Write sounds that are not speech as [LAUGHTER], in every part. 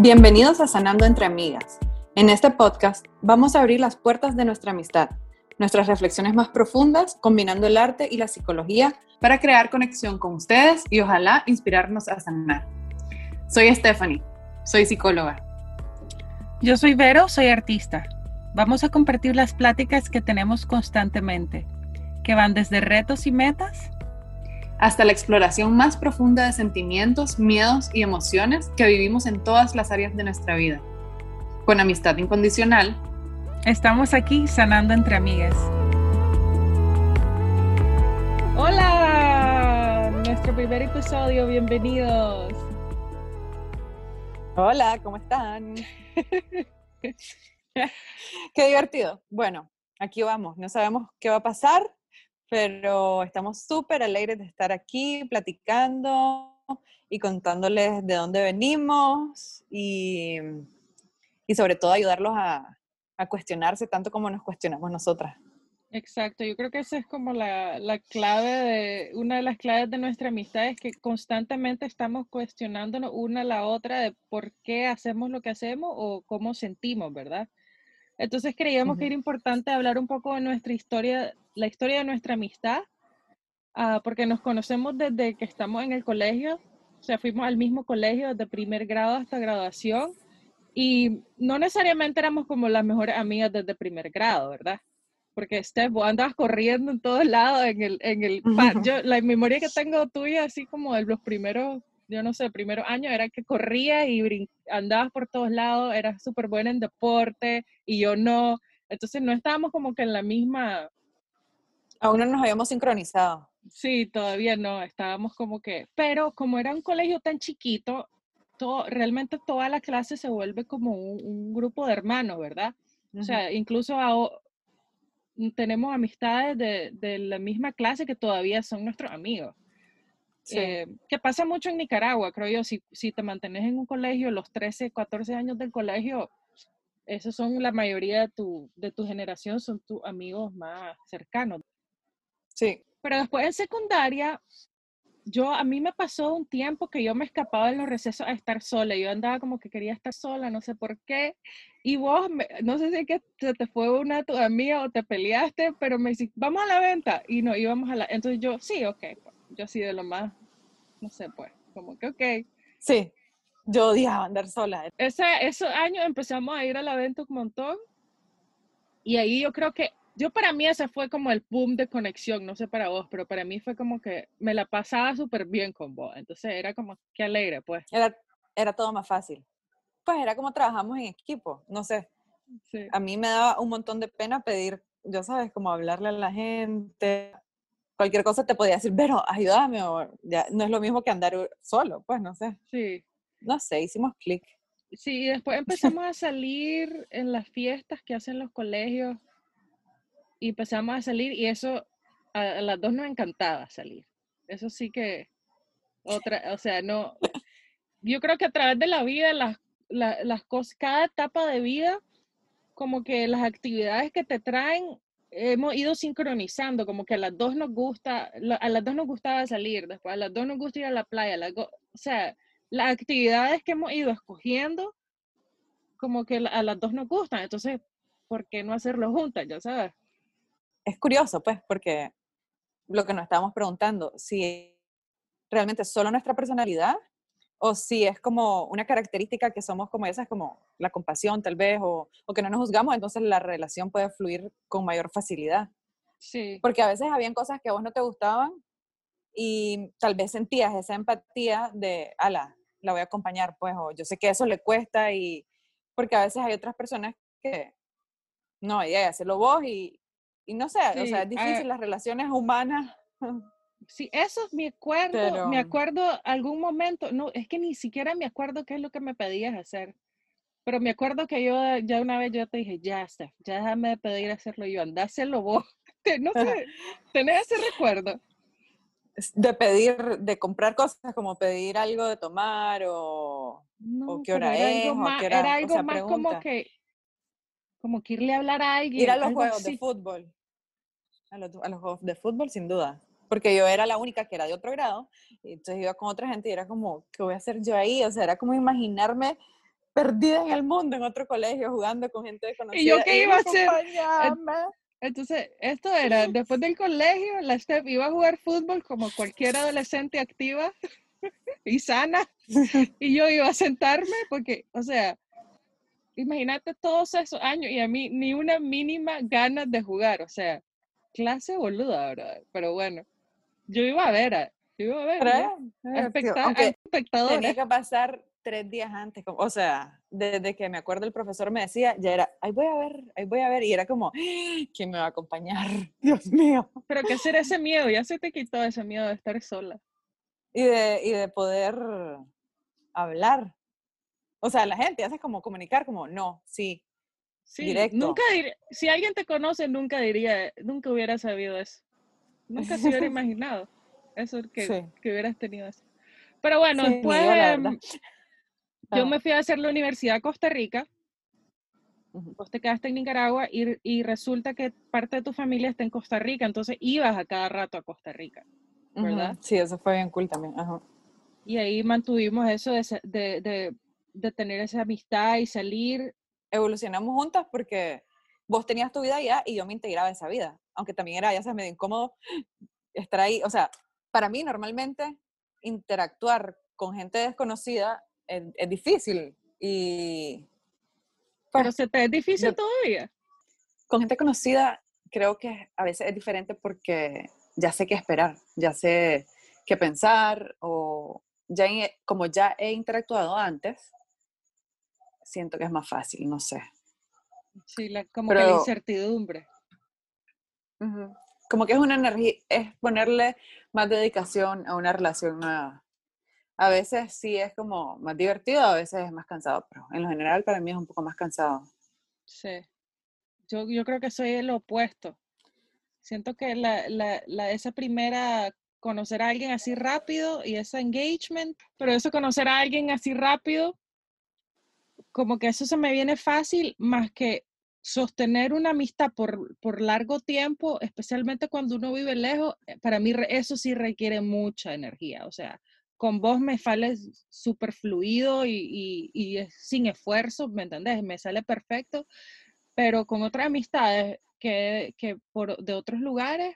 Bienvenidos a Sanando entre Amigas. En este podcast vamos a abrir las puertas de nuestra amistad, nuestras reflexiones más profundas, combinando el arte y la psicología para crear conexión con ustedes y ojalá inspirarnos a sanar. Soy Stephanie, soy psicóloga. Yo soy Vero, soy artista. Vamos a compartir las pláticas que tenemos constantemente, que van desde retos y metas hasta la exploración más profunda de sentimientos, miedos y emociones que vivimos en todas las áreas de nuestra vida. Con amistad incondicional, estamos aquí sanando entre amigas. Hola, nuestro primer episodio, bienvenidos. Hola, ¿cómo están? [LAUGHS] Qué divertido. Bueno, aquí vamos, no sabemos qué va a pasar, pero estamos súper alegres de estar aquí platicando y contándoles de dónde venimos y, y sobre todo ayudarlos a, a, cuestionarse tanto como nos cuestionamos nosotras. Exacto, yo creo que esa es como la, la, clave de, una de las claves de nuestra amistad es que constantemente estamos cuestionándonos una a la otra de por qué hacemos lo que hacemos o cómo sentimos, ¿verdad? Entonces creíamos que era importante hablar un poco de nuestra historia, la historia de nuestra amistad, uh, porque nos conocemos desde que estamos en el colegio, o sea, fuimos al mismo colegio desde primer grado hasta graduación, y no necesariamente éramos como las mejores amigas desde primer grado, ¿verdad? Porque Steph, vos andabas corriendo en todos lados, en el, en el, [LAUGHS] yo, la memoria que tengo tuya, así como de los primeros yo no sé, primeros años era que corría y andabas por todos lados, eras súper buena en deporte y yo no. Entonces no estábamos como que en la misma... Aún no nos habíamos sincronizado. Sí, todavía no, estábamos como que... Pero como era un colegio tan chiquito, todo, realmente toda la clase se vuelve como un, grupo de hermanos, ¿verdad? O sea, incluso tenemos amistades de, de la misma clase que todavía son nuestros amigos. Eh, que pasa mucho en Nicaragua, creo yo, si, si te mantienes en un colegio, los 13, 14 años del colegio, esos son la mayoría de tu, de tu generación, son tus amigos más cercanos. Sí. Pero después en secundaria, yo, a mí me pasó un tiempo que yo me escapaba en los recesos a estar sola. Yo andaba como que quería estar sola, no sé por qué. Y vos, no sé si es que se te fue una tu amiga o te peleaste, pero me dijiste, vamos a la venta. Y no íbamos a la. Entonces yo, sí, ok. Pues yo así de lo más, no sé, pues, como que ok. Sí, yo odiaba andar sola. Ese, esos años empezamos a ir a la venta un montón y ahí yo creo que, yo para mí ese fue como el boom de conexión, no sé para vos, pero para mí fue como que me la pasaba súper bien con vos, entonces era como que alegre, pues. Era, era todo más fácil. Pues era como trabajamos en equipo, no sé. Sí. A mí me daba un montón de pena pedir, yo sabes, como hablarle a la gente, cualquier cosa te podía decir, pero ayúdame, o ya, no es lo mismo que andar solo, pues no sé. Sí. No sé, hicimos clic. Sí, y después empezamos a salir en las fiestas que hacen los colegios y empezamos a salir y eso a, las dos nos encantaba salir. Eso sí que otra, o sea, no, yo creo que a través de la vida, las, las cosas, cada etapa de vida, como que las actividades que te traen hemos ido sincronizando, como que a las dos nos gusta, a las dos nos gustaba salir, después a las dos nos gusta ir a la playa, o sea, las actividades que hemos ido escogiendo, como que a las dos nos gustan, entonces, ¿por qué no hacerlo juntas, ya sabes? Es curioso, pues, porque lo que nos estábamos preguntando, si realmente solo nuestra personalidad o si es como una característica que somos como esas, como la compasión tal vez, o, o, que no nos juzgamos, entonces la relación puede fluir con mayor facilidad. Sí. Porque a veces habían cosas que a vos no te gustaban y tal vez sentías esa empatía de, ala, la voy a acompañar, pues, o yo sé que eso le cuesta y, porque a veces hay otras personas que, no, ya, hacerlo vos y, y no sé, sí. o sea, es difícil las relaciones humanas. [LAUGHS] Sí, eso me acuerdo, me acuerdo algún momento, no, es que ni siquiera me acuerdo qué es lo que me pedías hacer, pero me acuerdo que yo ya una vez yo te dije, ya, Steph, ya déjame de pedir hacerlo yo, anda a hacerlo vos. [LAUGHS] No sé, [LAUGHS] ¿tenés ese recuerdo? De pedir, de comprar cosas como pedir algo de tomar o, no, o qué hora era es. Algo más, hora, era algo o sea, más pregunta. como que, como que irle a hablar a alguien. Ir a los juegos así. de fútbol. A los, a los juegos de fútbol, sin duda porque yo era la única que era de otro grado, y entonces iba con otra gente y era como, ¿qué voy a hacer yo ahí? O sea, era como imaginarme perdida en el mundo, en otro colegio, jugando con gente desconocida. ¿Y yo qué iba a hacer? Entonces, esto era, después del colegio, la Steph iba a jugar fútbol como cualquier adolescente activa [LAUGHS] y sana, y yo iba a sentarme porque, o sea, imagínate todos esos años y a mí ni una mínima ganas de jugar, o sea, clase boluda, ¿verdad? Pero bueno, yo iba a ver, yo iba a ver, espectador. Tenía que pasar tres días antes, o sea, desde que me acuerdo el profesor me decía, ya era, ahí voy a ver, ahí voy a ver, y era como, ¿quién me va a acompañar? [LAUGHS] Dios mío. Pero qué hacer ese miedo, ya se te quitó ese miedo de estar sola. Y de, y de poder hablar. O sea, la gente hace como comunicar, como, no, sí, sí directo. Nunca si alguien te conoce, nunca diría, nunca hubiera sabido eso. Nunca se hubiera [LAUGHS] imaginado eso, que, que hubieras tenido eso. Pero bueno, después... Yo me fui a hacer la universidad a Costa Rica. Vos te quedaste en Nicaragua y, resulta que parte de tu familia está en Costa Rica, entonces ibas a cada rato a Costa Rica, ¿verdad? Sí, eso fue bien cool también. Y ahí mantuvimos eso de, de, tener esa amistad y salir. Evolucionamos juntas porque vos tenías tu vida allá y yo me integraba a esa vida, aunque también era, ya sabes, medio incómodo estar ahí. O sea, para mí normalmente interactuar con gente desconocida es, difícil. Y. Pero se te es difícil todavía. Con gente conocida, creo que a veces es diferente porque ya sé qué esperar, ya sé qué pensar, o ya como ya he interactuado antes, siento que es más fácil, no sé. Sí, como que la incertidumbre. Como que es una energía, es ponerle más dedicación a una relación nueva a veces sí es como más divertido, a veces es más cansado, pero en lo general para mí es un poco más cansado. Sí, yo, yo creo que soy el opuesto. Siento que la, la, la, esa primera, conocer a alguien así rápido y ese engagement, pero eso conocer a alguien así rápido, como que eso se me viene fácil más que sostener una amistad por, por largo tiempo, especialmente cuando uno vive lejos, eh, para mí eso sí requiere mucha energía, o sea, con vos me sale súper fluido y, y, sin esfuerzo, ¿me entendés? Me sale perfecto, pero con otras amistades que, que por, de otros lugares,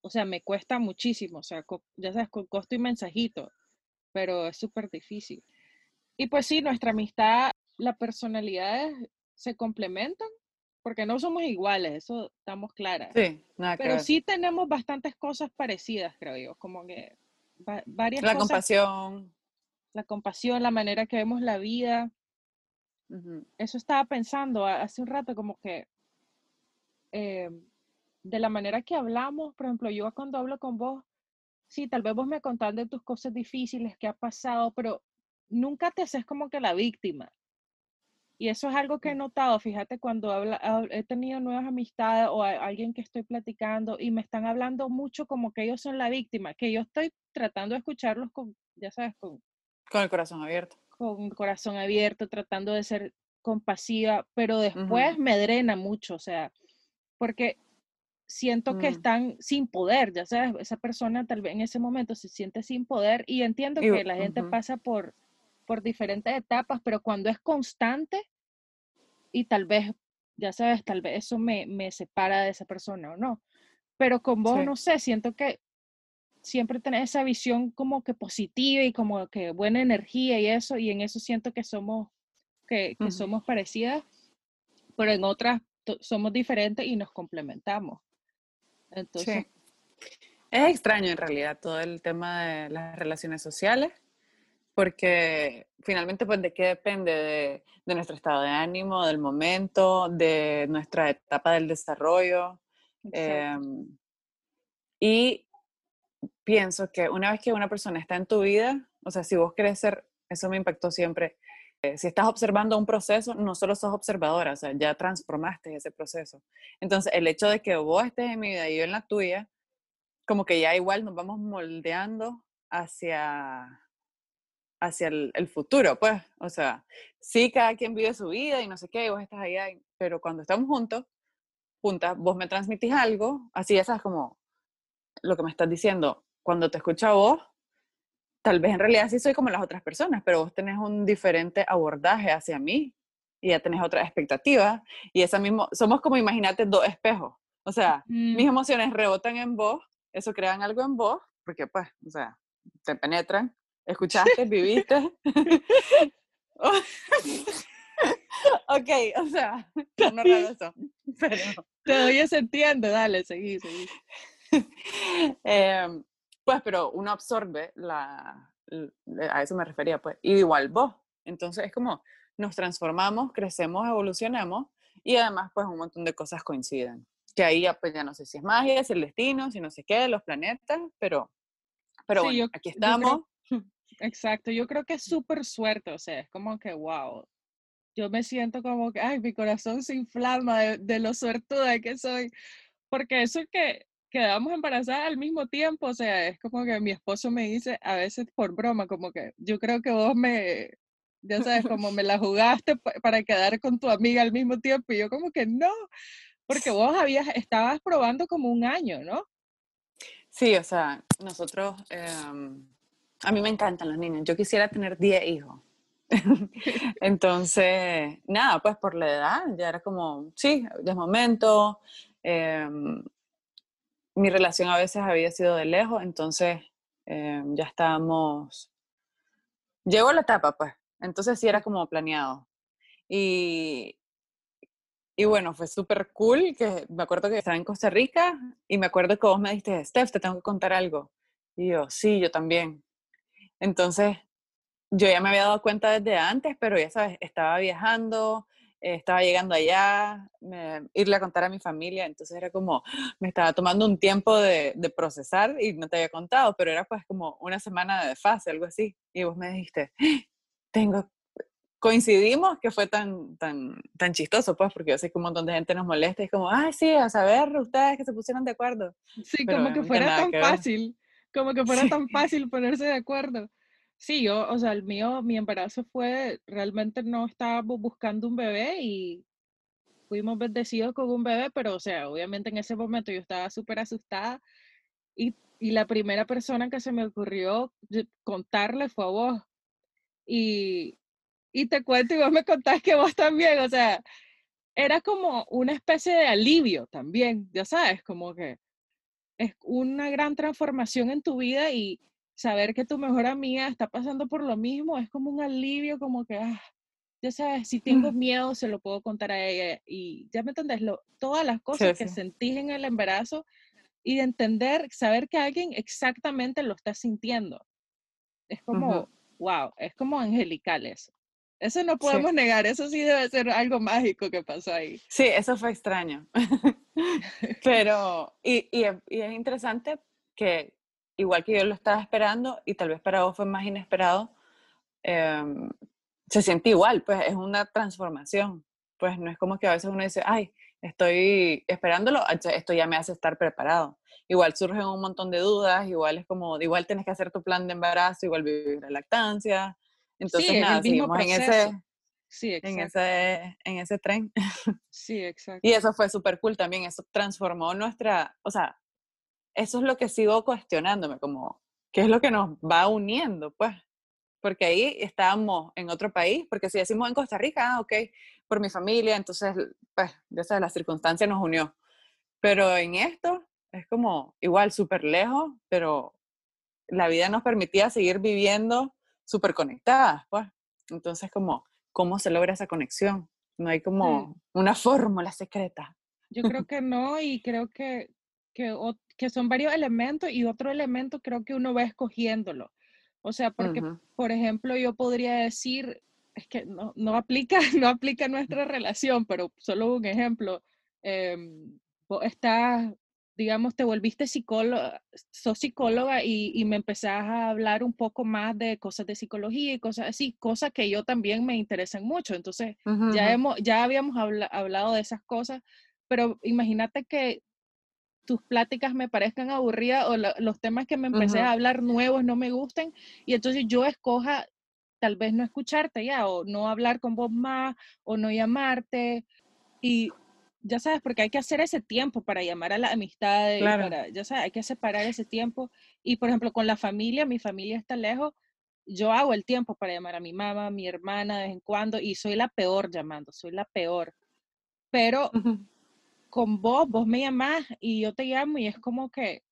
o sea, me cuesta muchísimo, o sea, ya sabes, con costo y mensajito, pero es súper difícil. Y pues sí, nuestra amistad, las personalidades se complementan, porque no somos iguales, eso estamos claras. Sí, nada Pero sí tenemos bastantes cosas parecidas, creo yo, como que varias la cosas. compasión. La compasión, la manera que vemos la vida. Eso estaba pensando hace un rato, como que eh, de la manera que hablamos, por ejemplo, yo cuando hablo con vos, sí, tal vez vos me contás de tus cosas difíciles que ha pasado, pero nunca te haces como que la víctima. Y eso es algo que he notado, fíjate, cuando habla, he tenido nuevas amistades o alguien que estoy platicando y me están hablando mucho como que ellos son la víctima, que yo estoy tratando de escucharlos con, ya sabes, con... Con el corazón abierto. Con el corazón abierto, tratando de ser compasiva, pero después me drena mucho, o sea, porque siento que mm. están sin poder, ya sabes, esa persona tal vez en ese momento se siente sin poder y entiendo que la gente pasa por por diferentes etapas, pero cuando es constante y tal vez, ya sabes, tal vez eso me, me separa de esa persona o no. Pero con vos, no sé, siento que siempre tenés esa visión como que positiva y como que buena energía y eso, y en eso siento que somos, que, que somos parecidas, pero en otras somos diferentes y nos complementamos. Entonces, Es extraño en realidad todo el tema de las relaciones sociales, porque finalmente, pues, ¿de qué depende? De, de, nuestro estado de ánimo, del momento, de nuestra etapa del desarrollo. Em, y pienso que una vez que una persona está en tu vida, o sea, si vos querés ser, eso me impactó siempre, eh, si estás observando un proceso, no solo sos observadora, o sea, ya transformaste ese proceso. Entonces, el hecho de que vos estés en mi vida y yo en la tuya, como que ya igual nos vamos moldeando hacia hacia el, futuro, pues, o sea, sí, cada quien vive su vida y no sé qué, vos estás allá, pero cuando estamos juntos, juntas, vos me transmitís algo, así sabes como lo que me estás diciendo, cuando te escucho a vos, tal vez en realidad sí soy como las otras personas, pero vos tenés un diferente abordaje hacia mí y ya tenés otra expectativa y esa mismo, somos como imagínate dos espejos, o sea, Mm, mis emociones rebotan en vos, eso crean algo en vos, porque pues, o sea, te penetran, escuchaste, viviste. [LAUGHS] ok, o sea, no raro eso, pero Te doy ese entiendo, dale, seguí, seguí. [LAUGHS] Em, pues, pero uno absorbe la, a eso me refería, pues, y igual vos. Entonces es como nos transformamos, crecemos, evolucionamos y además pues un montón de cosas coinciden. Que ahí ya, pues ya no sé si es magia, es el destino, si no sé qué, los planetas, pero, pero Sí, bueno, yo- aquí estamos. Exacto, yo creo que es súper suerte, o sea, es como que, wow, yo me siento como que, ay, mi corazón se inflama de, de lo suertuda que soy, porque eso que quedamos embarazadas al mismo tiempo, o sea, es como que mi esposo me dice a veces por broma, como que yo creo que vos me, ya sabes, como me la jugaste pa- para quedar con tu amiga al mismo tiempo, y yo como que no, porque vos habías, estabas probando como un año, ¿no? Sí, o sea, nosotros, em, a mí me encantan los niños, yo quisiera tener 10 hijos. [LAUGHS] Entonces, nada, pues por la edad, ya era como, sí, de momento, em, mi relación a veces había sido de lejos, entonces em, ya estábamos, llegó la etapa, pues, entonces sí era como planeado. Y, y bueno, fue súper cool, que me acuerdo que estaba en Costa Rica y me acuerdo que vos me dijiste, Steph, te tengo que contar algo. Y yo, sí, yo también. Entonces, yo ya me había dado cuenta desde antes, pero ya sabes, estaba viajando, eh, estaba llegando allá, me- irle a contar a mi familia, entonces era como, [GASPS] me estaba tomando un tiempo de, de procesar y no te había contado, pero era pues como una semana de fase, algo así. Y vos me dijiste, [GASPS] tengo, coincidimos que fue tan, tan, tan chistoso, pues, porque yo sé que un montón de gente nos molesta y es como, ay, sí, a saber, ustedes que se pusieron de acuerdo. Sí, Pero como que fuera tan que fácil, como que fuera Sí. tan fácil ponerse de acuerdo. Sí, yo, o sea, el mío, mi embarazo fue, realmente no estábamos buscando un bebé y fuimos bendecidos con un bebé, pero, o sea, obviamente en ese momento yo estaba súper asustada y, y la primera persona que se me ocurrió contarle fue a vos. Y, y te cuento y vos me contás que vos también, o sea, era como una especie de alivio también, ya sabes, como que es una gran transformación en tu vida y saber que tu mejor amiga está pasando por lo mismo es como un alivio, como que, ah, ya sabes, si tengo miedo se lo puedo contar a ella y ya me entendés, lo, todas las Sí, cosas que sí. sentís en el embarazo y de entender, saber que alguien exactamente lo está sintiendo. Es como, wow, es como angelical eso. Eso no Sí. podemos negar, eso sí debe ser algo mágico que pasó ahí. Sí, eso fue extraño. [LAUGHS] Pero, y, y, es- y es interesante que, igual que yo lo estaba esperando, y tal vez para vos fue más inesperado, em, se siente igual, pues es una transformación. Pues no es como que a veces uno dice, ay, estoy esperándolo, entonces esto ya me hace estar preparado. Igual surgen un montón de dudas, igual es como, igual tienes que hacer tu plan de embarazo, igual vivir la lactancia. Sí, Entonces, es el nada, seguimos en ese, Sí, en ese, en ese tren. [LAUGHS] Sí, exacto. Y eso fue súper cool también, eso transformó nuestra, o sea, eso es lo que sigo cuestionándome, como, ¿qué es lo que nos va uniendo? Pues, porque ahí estábamos en otro país, porque si decimos en Costa Rica, ah, ok, por mi familia, entonces, pues, ya sabes, la circunstancia nos unió. Pero en esto es como igual, súper lejos, pero la vida nos permitía seguir viviendo súper conectadas, pues. Entonces, como, ¿cómo se logra esa conexión? No hay Sí. como una fórmula secreta. Yo creo que no, y creo que, que, son varios elementos, y otro elemento creo que uno va escogiéndolo. O sea, porque, por ejemplo, yo podría decir, es que no, no aplica, [LAUGHS] no aplica nuestra relación, pero solo un ejemplo. em, vos estás, digamos, te volviste psicóloga, sos psicóloga y, y me empezás a hablar un poco más de cosas de psicología y cosas así, cosas que yo también me interesan mucho. Entonces, ya hemos, ya habíamos habla- hablado de esas cosas, pero imagínate que tus pláticas me parezcan aburridas o la- los temas que me empecé a hablar nuevos no me gusten y entonces yo escoja tal vez no escucharte ya o no hablar con vos más o no llamarte y ya sabes, porque hay que hacer ese tiempo para llamar a la amistad Claro. para, ya sabes, hay que separar ese tiempo Y por ejemplo, con la familia, mi familia está lejos, yo hago el tiempo para llamar a mi mamá, a mi hermana de vez en cuando, y soy la peor llamando, soy la peor. Pero con vos, vos me llamás y yo te llamo y es como que,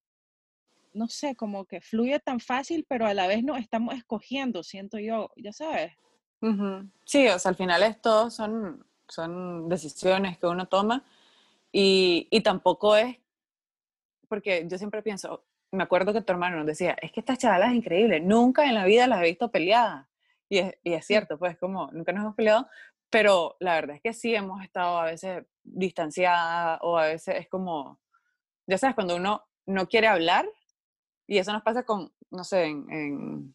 no sé, como que fluye tan fácil, pero a la vez no estamos escogiendo, siento yo, ya sabes. Sí, o sea, al final esto son, son decisiones que uno toma y, y tampoco es, porque yo siempre pienso, me acuerdo que tu hermano nos decía, es que esta chavala es increíble, nunca en la vida la he visto peleada. Y es, y es cierto, pues como nunca nos hemos peleado, pero la verdad es que sí hemos estado a veces distanciada o a veces es como, ya sabes, cuando uno no quiere hablar, y eso nos pasa con, no sé, en,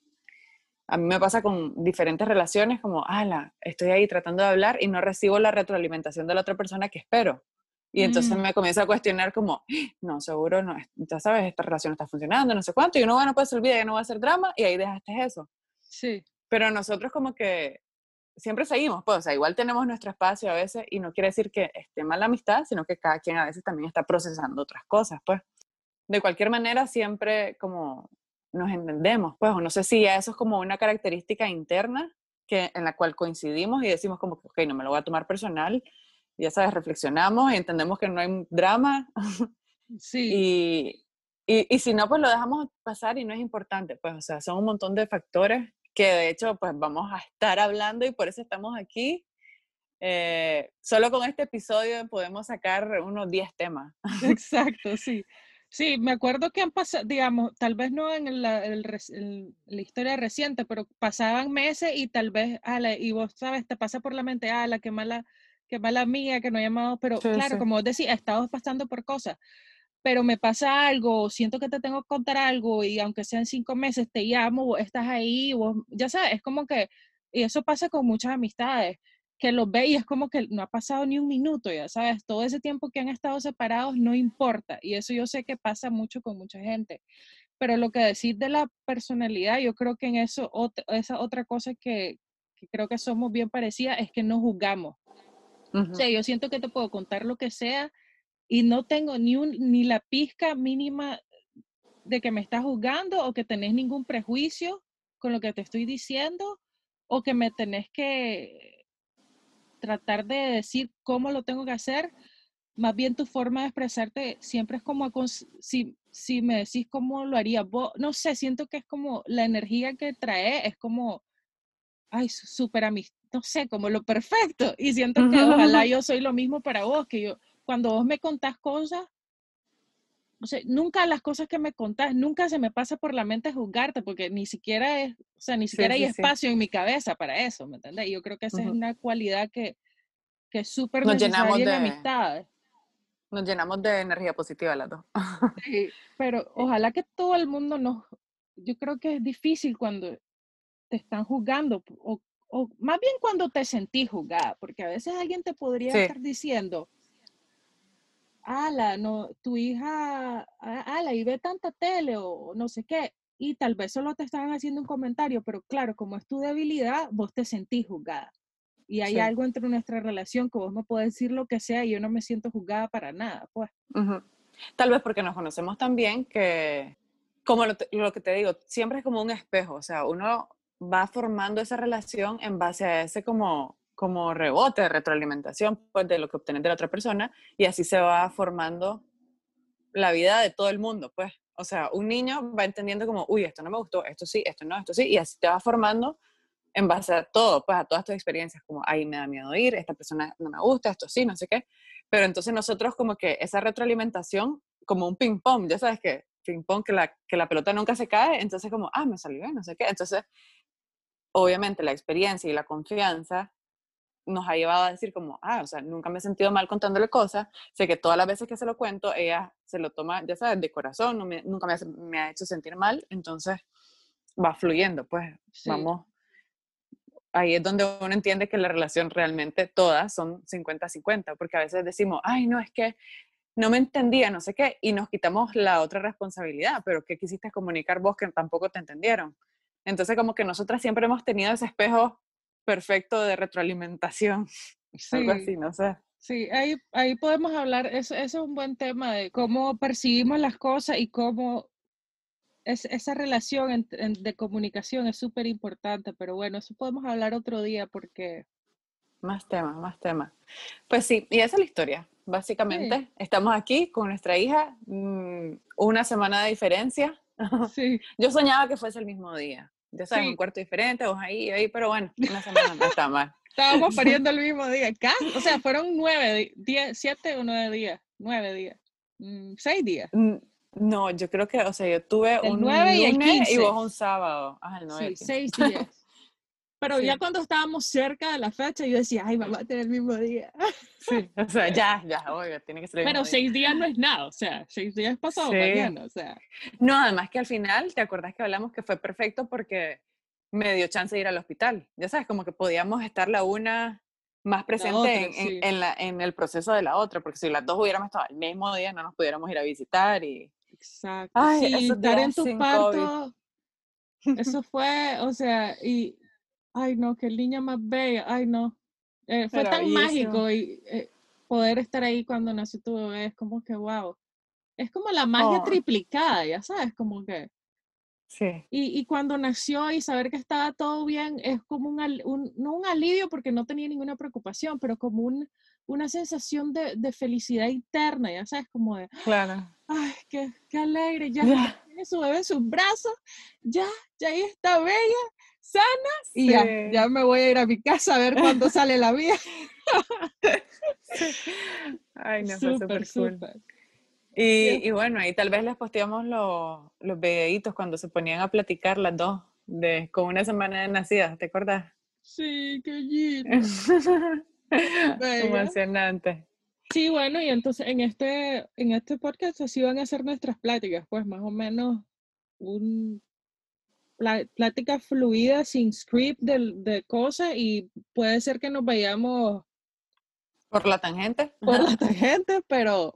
a mí me pasa con diferentes relaciones, como, ala, estoy ahí tratando de hablar y no recibo la retroalimentación de la otra persona que espero. Y entonces mm. me comienza a cuestionar como, no, seguro no, ya sabes, esta relación está funcionando, no sé cuánto, y uno, bueno, pues olvida, ya no va a hacer drama, y ahí dejaste eso. Sí. Pero nosotros como que siempre seguimos, pues, o sea, igual tenemos nuestro espacio a veces, y no quiere decir que esté mal la amistad, sino que cada quien a veces también está procesando otras cosas, pues. De cualquier manera, siempre como nos entendemos, pues, o no sé si eso es como una característica interna que, en la cual coincidimos y decimos como que, ok, no me lo voy a tomar personal, ya sabes, reflexionamos y entendemos que no hay drama. Sí. Y, y, si no, pues lo dejamos pasar y no es importante, pues, o sea, son un montón de factores que de hecho, pues vamos a estar hablando y por eso estamos aquí. Eh, solo con este episodio podemos sacar unos 10 temas. Exacto, sí. Sí, me acuerdo que han pasado, digamos, tal vez no en la, la, historia reciente, pero pasaban meses y tal vez, ala, y vos sabes, te pasa por la mente, ala, qué mala, qué mala mía que no he llamado, pero claro, como vos decís, estado pasando por cosas, pero me pasa algo, siento que te tengo que contar algo y aunque sean cinco meses, te llamo, vos estás ahí, vos, ya sabes, es como que, y eso pasa con muchas amistades, que los ve y es como que no ha pasado ni un minuto, ya sabes, todo ese tiempo que han estado separados no importa, y eso yo sé que pasa mucho con mucha gente. Pero lo que decir de la personalidad, yo creo que en eso, esa otra cosa que, que creo que somos bien parecidas es que no juzgamos. O sea, yo siento que te puedo contar lo que sea y no tengo ni, un, ni la pizca mínima de que me estás juzgando o que tenés ningún prejuicio con lo que te estoy diciendo o que me tenés que tratar de decir cómo lo tengo que hacer. Más bien tu forma de expresarte siempre es como si, si me decís cómo lo haría vos. No sé, siento que es como la energía que trae, es como, ay, súper amistad no sé, como lo perfecto. Y siento que ojalá [LAUGHS] yo soy lo mismo para vos, que yo, cuando vos me contás cosas, o sea, nunca las cosas que me contás, nunca se me pasa por la mente juzgarte, porque ni siquiera es, o sea, ni siquiera hay espacio en mi cabeza para eso, ¿me entiendes? Y yo creo que esa es una cualidad que, que es súper necesaria en amistades. Nos llenamos de energía positiva las dos. Sí, pero [LAUGHS] ojalá que todo el mundo nos, yo creo que es difícil cuando te están juzgando o o más bien cuando te sentís juzgada, porque a veces alguien te podría estar diciendo, ala, no, tu hija, ala, y ve tanta tele o no sé qué, y tal vez solo te estaban haciendo un comentario, pero claro, como es tu debilidad, vos te sentís juzgada. Y hay algo entre nuestra relación que vos me puedes decir lo que sea y yo no me siento juzgada para nada, pues. Tal vez porque nos conocemos tan bien que, como lo, lo, que te digo, siempre es como un espejo, o sea, uno va formando esa relación en base a ese como, como rebote de retroalimentación pues, de lo que obtenés de la otra persona y así se va formando la vida de todo el mundo, pues. O sea, un niño va entendiendo como, uy, esto no me gustó, esto sí, esto no, esto sí, y así te va formando en base a todo, pues a todas tus experiencias, como, ahí me da miedo ir, esta persona no me gusta, esto sí, no sé qué. Pero entonces nosotros como que esa retroalimentación, como un ping pong, ya sabes que ping pong, que la, que la pelota nunca se cae, entonces como, ah, me salió bien, no sé qué. Entonces obviamente la experiencia y la confianza nos ha llevado a decir como, ah, o sea, nunca me he sentido mal contándole cosas, sé que todas las veces que se lo cuento, ella se lo toma, ya sabes, de corazón, nunca me, ha hecho sentir mal, entonces va fluyendo, pues vamos, ahí es donde uno entiende que la relación realmente todas son 50-50, porque a veces decimos, ay, no, es que no me entendía, no sé qué, y nos quitamos la otra responsabilidad, pero ¿qué quisiste comunicar vos que tampoco te entendieron? Entonces, como que nosotras siempre hemos tenido ese espejo perfecto de retroalimentación, [LAUGHS] algo así, no sé. Sí, ahí, ahí podemos hablar, eso, eso es un buen tema de cómo percibimos las cosas y cómo es, esa relación de comunicación es súper importante, pero bueno, eso podemos hablar otro día porque... Más temas, más temas. Pues sí, y esa es la historia. Básicamente, estamos aquí con nuestra hija, mm, una semana de diferencia. Sí. [LAUGHS] Yo soñaba que fuese el mismo día. Ya sabes, un cuarto diferente, vos ahí, ahí, pero bueno, una semana no está mal. [LAUGHS] Estábamos [LAUGHS] pariendo el mismo día. ¿Qué? O sea, fueron nueve, diez, siete o nueve días. Nueve días. Mm, seis días. No, yo creo que, o sea, yo tuve un 9 y, el 15. y vos un sábado. Ah, el 9 sí, seis [LAUGHS] días. Pero ya cuando estábamos cerca de la fecha, yo decía, ay, vamos a tener el mismo día. Sí, [LAUGHS] o sea, ya, ya, oiga, tiene que ser el Pero seis días no es nada, o sea, seis días pasado sí. mañana, o sea. No, además que al final, ¿te acuerdas que hablamos que fue perfecto porque me dio chance de ir al hospital? Ya sabes, como que podíamos estar la una más presente en, la, en, el proceso de la otra, porque si las dos hubiéramos estado el mismo día, no nos pudiéramos ir a visitar y... Exacto. Ay, sí, dar en tu parto, eso fue, o sea, y, ay no, qué niña más bella, ay no. Eh, fue tan mágico y eh, poder estar ahí cuando nació tu bebé, es como que, wow. Es como la magia oh. triplicada, ya sabes, como que... Sí. Y, y, cuando nació y saber que estaba todo bien, es como un, un, no un alivio porque no tenía ninguna preocupación, pero como un, una sensación de, de, felicidad interna, ya sabes, como de, claro. ay, qué, qué alegre, ya [LAUGHS] tiene su bebé en sus brazos, ya, ya ahí está bella, sana, y ya, ya me voy a ir a mi casa a ver cuándo [LAUGHS] sale la mía. Ay, no, súper, súper. Y, y, bueno, ahí tal vez les posteamos los, los videitos cuando se ponían a platicar las dos, de, con una semana de nacidas, ¿te acuerdas? Sí, qué lindo. [LAUGHS] Emocionante. Sí, bueno, y entonces en este, en este podcast así van a ser nuestras pláticas, pues más o menos un plática fluida, sin script de, de cosas, y puede ser que nos vayamos por la tangente. Por la tangente, pero...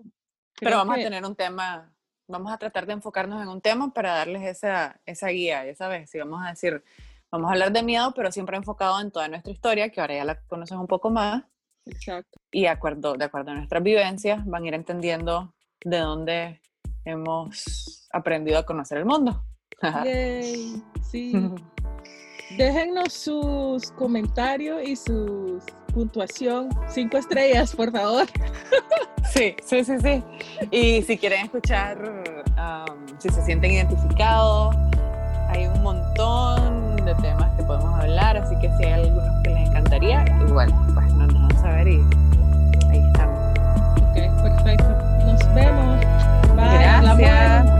Pero vamos a tener un tema, vamos a tratar de enfocarnos en un tema para darles esa, esa guía, ya sabes, si vamos a decir, Vamos a hablar de miedo, pero siempre enfocado en toda nuestra historia, que ahora ya la conoces un poco más. Exacto. Y de acuerdo, de acuerdo a nuestras vivencias, van a ir entendiendo de dónde hemos aprendido a conocer el mundo. Yay, sí. [LAUGHS] Déjennos sus comentarios y sus puntuación, cinco estrellas, por favor. [LAUGHS] Sí, sí, sí, sí. Y si quieren escuchar, um, si se sienten identificados, hay un montón de temas que podemos hablar, así que si hay algunos que les encantaría, igual, pues nos dejan saber y ahí estamos. Ok, perfecto. Nos vemos. Bye. Gracias.